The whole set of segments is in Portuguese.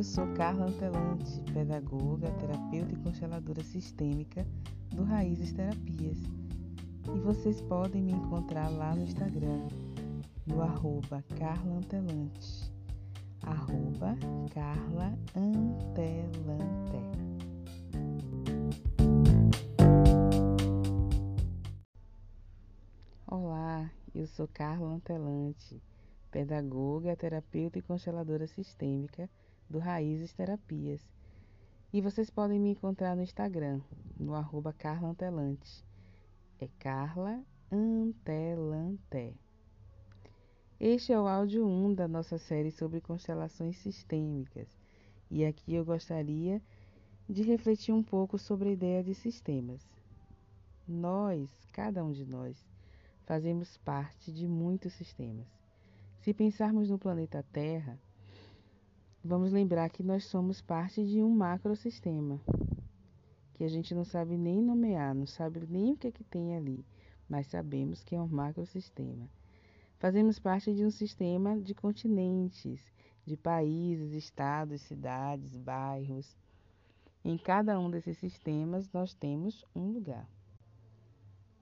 eu sou Carla Antelante, pedagoga, terapeuta e consteladora sistêmica do Raízes Terapias. E vocês podem me encontrar lá no Instagram, no arroba Carla Antelante. Arroba Carla Antelante. Olá, eu sou Carla Antelante pedagoga, terapeuta e consteladora sistêmica do Raízes Terapias. E vocês podem me encontrar no Instagram, no arroba Carla Antelante. É Carla Antelante. Este é o áudio 1 da nossa série sobre constelações sistêmicas. E aqui eu gostaria de refletir um pouco sobre a ideia de sistemas. Nós, cada um de nós, fazemos parte de muitos sistemas. Se pensarmos no planeta Terra, vamos lembrar que nós somos parte de um macrosistema, que a gente não sabe nem nomear, não sabe nem o que é que tem ali, mas sabemos que é um macrosistema. Fazemos parte de um sistema de continentes, de países, estados, cidades, bairros. Em cada um desses sistemas nós temos um lugar.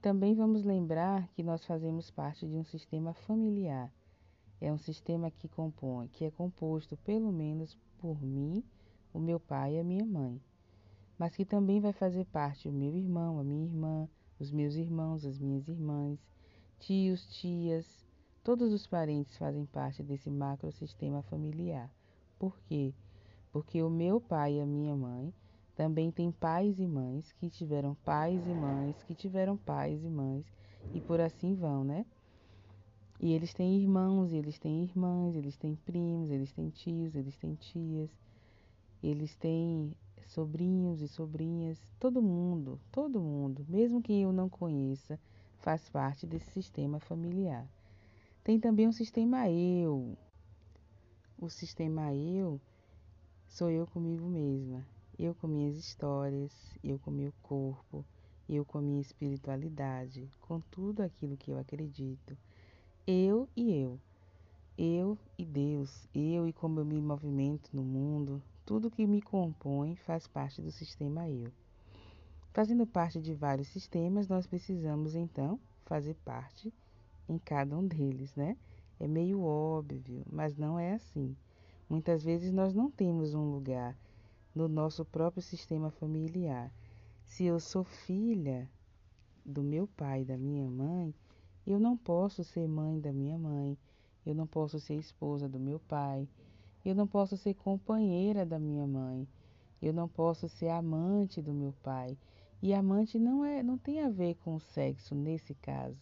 Também vamos lembrar que nós fazemos parte de um sistema familiar, é um sistema que compõe, que é composto pelo menos por mim, o meu pai e a minha mãe, mas que também vai fazer parte o meu irmão, a minha irmã, os meus irmãos, as minhas irmãs, tios, tias, todos os parentes fazem parte desse macrosistema familiar. Por quê? Porque o meu pai e a minha mãe também têm pais e mães que tiveram pais e mães que tiveram pais e mães e por assim vão, né? E eles têm irmãos, eles têm irmãs, eles têm primos, eles têm tios, eles têm tias, eles têm sobrinhos e sobrinhas, todo mundo, todo mundo, mesmo que eu não conheça, faz parte desse sistema familiar. Tem também um sistema eu. O sistema eu sou eu comigo mesma, eu com minhas histórias, eu com meu corpo, eu com a minha espiritualidade, com tudo aquilo que eu acredito eu e eu. Eu e Deus, eu e como eu me movimento no mundo, tudo que me compõe faz parte do sistema eu. Fazendo parte de vários sistemas, nós precisamos então fazer parte em cada um deles, né? É meio óbvio, mas não é assim. Muitas vezes nós não temos um lugar no nosso próprio sistema familiar. Se eu sou filha do meu pai e da minha mãe, eu não posso ser mãe da minha mãe, eu não posso ser esposa do meu pai, eu não posso ser companheira da minha mãe, eu não posso ser amante do meu pai. E amante não é, não tem a ver com o sexo nesse caso.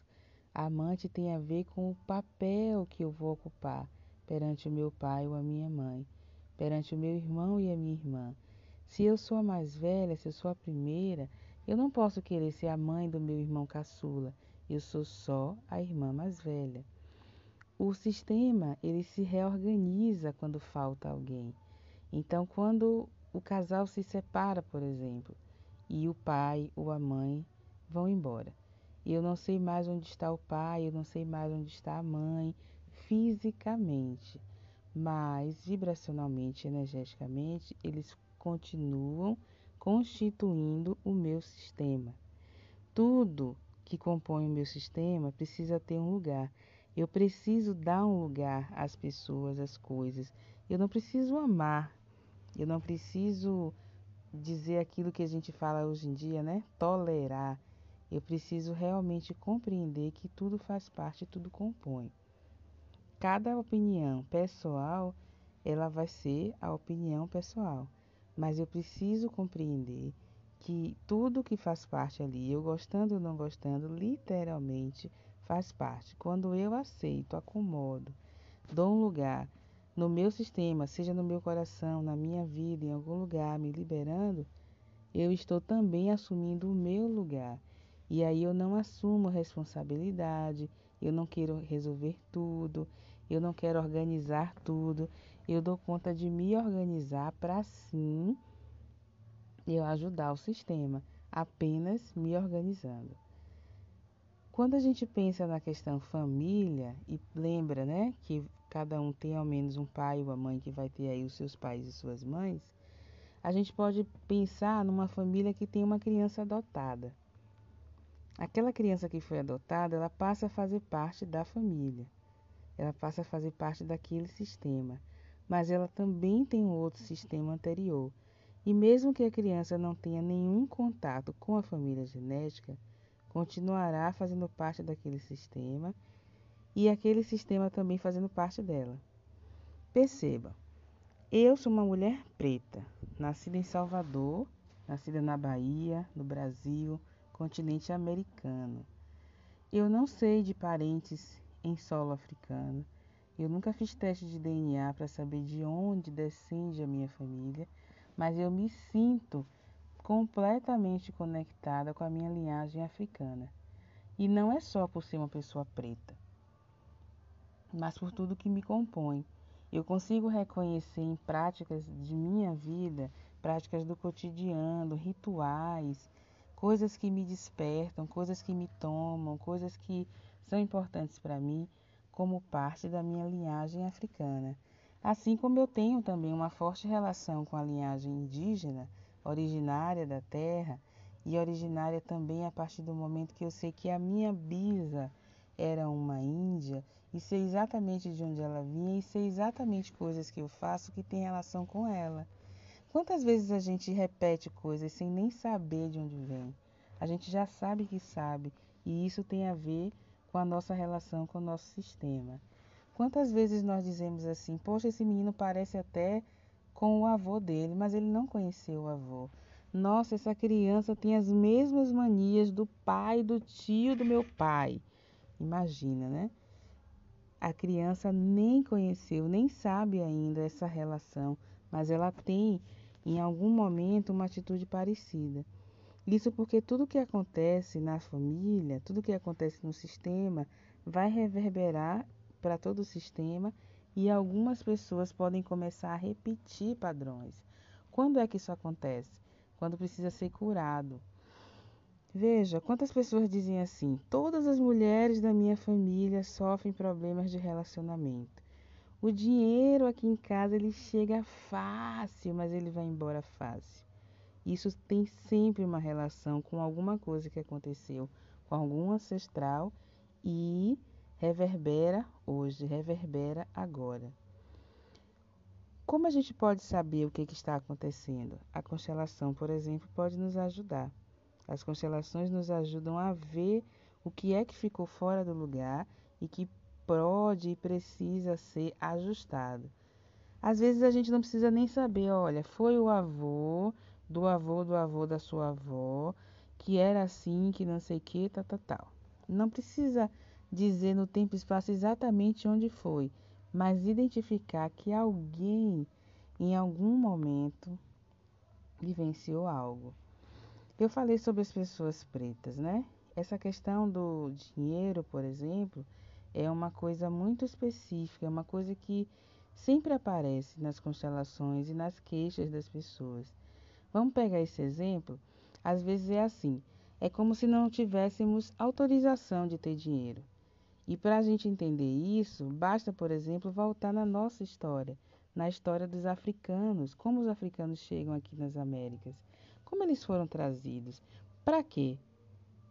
Amante tem a ver com o papel que eu vou ocupar perante o meu pai ou a minha mãe, perante o meu irmão e a minha irmã. Se eu sou a mais velha, se eu sou a primeira, eu não posso querer ser a mãe do meu irmão caçula. Eu sou só a irmã mais velha. O sistema, ele se reorganiza quando falta alguém. Então, quando o casal se separa, por exemplo, e o pai ou a mãe vão embora. Eu não sei mais onde está o pai, eu não sei mais onde está a mãe, fisicamente, mas vibracionalmente, energeticamente, eles continuam constituindo o meu sistema. Tudo que compõe o meu sistema precisa ter um lugar. Eu preciso dar um lugar às pessoas, às coisas. Eu não preciso amar. Eu não preciso dizer aquilo que a gente fala hoje em dia, né? Tolerar. Eu preciso realmente compreender que tudo faz parte, tudo compõe. Cada opinião pessoal, ela vai ser a opinião pessoal, mas eu preciso compreender que tudo que faz parte ali, eu gostando ou não gostando, literalmente faz parte. Quando eu aceito, acomodo, dou um lugar no meu sistema, seja no meu coração, na minha vida, em algum lugar, me liberando, eu estou também assumindo o meu lugar. E aí eu não assumo responsabilidade, eu não quero resolver tudo, eu não quero organizar tudo, eu dou conta de me organizar para sim eu ajudar o sistema, apenas me organizando. Quando a gente pensa na questão família e lembra, né, que cada um tem ao menos um pai ou uma mãe que vai ter aí os seus pais e suas mães, a gente pode pensar numa família que tem uma criança adotada. Aquela criança que foi adotada, ela passa a fazer parte da família. Ela passa a fazer parte daquele sistema, mas ela também tem um outro sistema anterior. E mesmo que a criança não tenha nenhum contato com a família genética, continuará fazendo parte daquele sistema e aquele sistema também fazendo parte dela. Perceba, eu sou uma mulher preta, nascida em Salvador, nascida na Bahia, no Brasil, continente americano. Eu não sei de parentes em solo africano. Eu nunca fiz teste de DNA para saber de onde descende a minha família, mas eu me sinto completamente conectada com a minha linhagem africana. E não é só por ser uma pessoa preta, mas por tudo que me compõe. Eu consigo reconhecer em práticas de minha vida, práticas do cotidiano, rituais, coisas que me despertam, coisas que me tomam, coisas que são importantes para mim como parte da minha linhagem africana. Assim como eu tenho também uma forte relação com a linhagem indígena, originária da terra e originária também a partir do momento que eu sei que a minha bisa era uma índia e sei exatamente de onde ela vinha e sei exatamente coisas que eu faço que tem relação com ela. Quantas vezes a gente repete coisas sem nem saber de onde vem? A gente já sabe que sabe e isso tem a ver com a nossa relação com o nosso sistema. Quantas vezes nós dizemos assim: Poxa, esse menino parece até com o avô dele, mas ele não conheceu o avô. Nossa, essa criança tem as mesmas manias do pai, do tio do meu pai. Imagina, né? A criança nem conheceu, nem sabe ainda essa relação, mas ela tem em algum momento uma atitude parecida. Isso porque tudo que acontece na família, tudo que acontece no sistema, vai reverberar para todo o sistema e algumas pessoas podem começar a repetir padrões. Quando é que isso acontece? Quando precisa ser curado. Veja, quantas pessoas dizem assim: todas as mulheres da minha família sofrem problemas de relacionamento. O dinheiro aqui em casa ele chega fácil, mas ele vai embora fácil. Isso tem sempre uma relação com alguma coisa que aconteceu com algum ancestral e reverbera hoje, reverbera agora. Como a gente pode saber o que, que está acontecendo? A constelação, por exemplo, pode nos ajudar. As constelações nos ajudam a ver o que é que ficou fora do lugar e que pode e precisa ser ajustado. Às vezes a gente não precisa nem saber, olha, foi o avô, do avô, do avô da sua avó, que era assim, que não sei o que, tal, tal, tal. Não precisa dizer no tempo e espaço exatamente onde foi, mas identificar que alguém, em algum momento, vivenciou algo. Eu falei sobre as pessoas pretas, né? Essa questão do dinheiro, por exemplo, é uma coisa muito específica, é uma coisa que sempre aparece nas constelações e nas queixas das pessoas. Vamos pegar esse exemplo? Às vezes é assim: é como se não tivéssemos autorização de ter dinheiro. E para a gente entender isso, basta, por exemplo, voltar na nossa história, na história dos africanos, como os africanos chegam aqui nas Américas. Como eles foram trazidos? Para quê?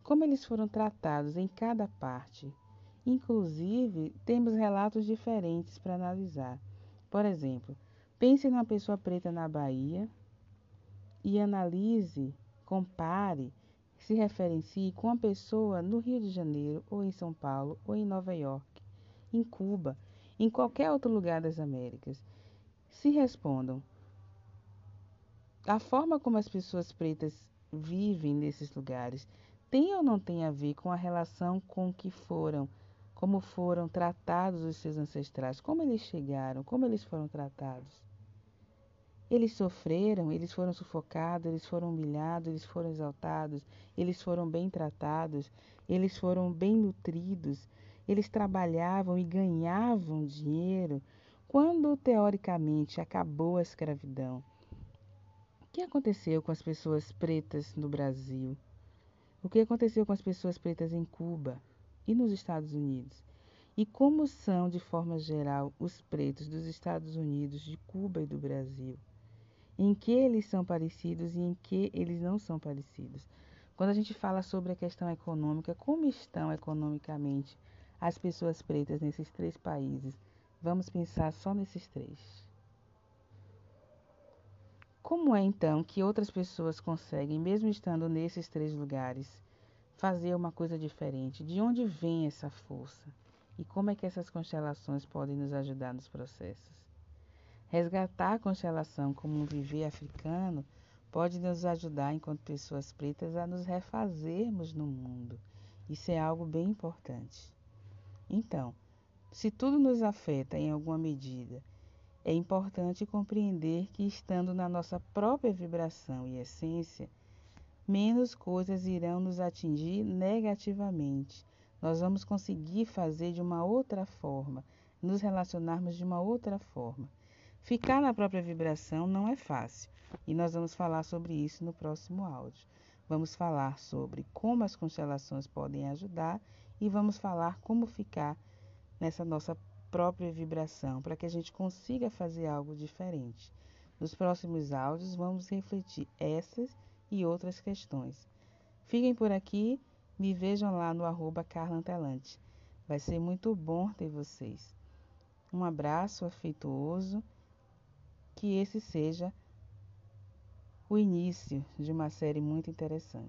Como eles foram tratados em cada parte? Inclusive, temos relatos diferentes para analisar. Por exemplo, pense numa pessoa preta na Bahia e analise, compare, se referencie com a pessoa no Rio de Janeiro, ou em São Paulo, ou em Nova York, em Cuba, em qualquer outro lugar das Américas. Se respondam: a forma como as pessoas pretas vivem nesses lugares tem ou não tem a ver com a relação com que foram, como foram tratados os seus ancestrais, como eles chegaram, como eles foram tratados? Eles sofreram, eles foram sufocados, eles foram humilhados, eles foram exaltados, eles foram bem tratados, eles foram bem nutridos, eles trabalhavam e ganhavam dinheiro quando teoricamente acabou a escravidão que aconteceu com as pessoas pretas no Brasil? O que aconteceu com as pessoas pretas em Cuba e nos Estados Unidos? E como são, de forma geral, os pretos dos Estados Unidos, de Cuba e do Brasil? Em que eles são parecidos e em que eles não são parecidos? Quando a gente fala sobre a questão econômica, como estão economicamente as pessoas pretas nesses três países? Vamos pensar só nesses três. Como é então que outras pessoas conseguem, mesmo estando nesses três lugares, fazer uma coisa diferente? De onde vem essa força? E como é que essas constelações podem nos ajudar nos processos? Resgatar a constelação como um viver africano pode nos ajudar, enquanto pessoas pretas, a nos refazermos no mundo. Isso é algo bem importante. Então, se tudo nos afeta em alguma medida, é importante compreender que, estando na nossa própria vibração e essência, menos coisas irão nos atingir negativamente nós vamos conseguir fazer de uma outra forma, nos relacionarmos de uma outra forma. Ficar na própria vibração não é fácil e nós vamos falar sobre isso no próximo áudio. Vamos falar sobre como as constelações podem ajudar e vamos falar como ficar nessa nossa própria vibração para que a gente consiga fazer algo diferente. Nos próximos áudios vamos refletir essas e outras questões. Fiquem por aqui me vejam lá no arroba. Vai ser muito bom ter vocês. Um abraço afetuoso. Que esse seja o início de uma série muito interessante.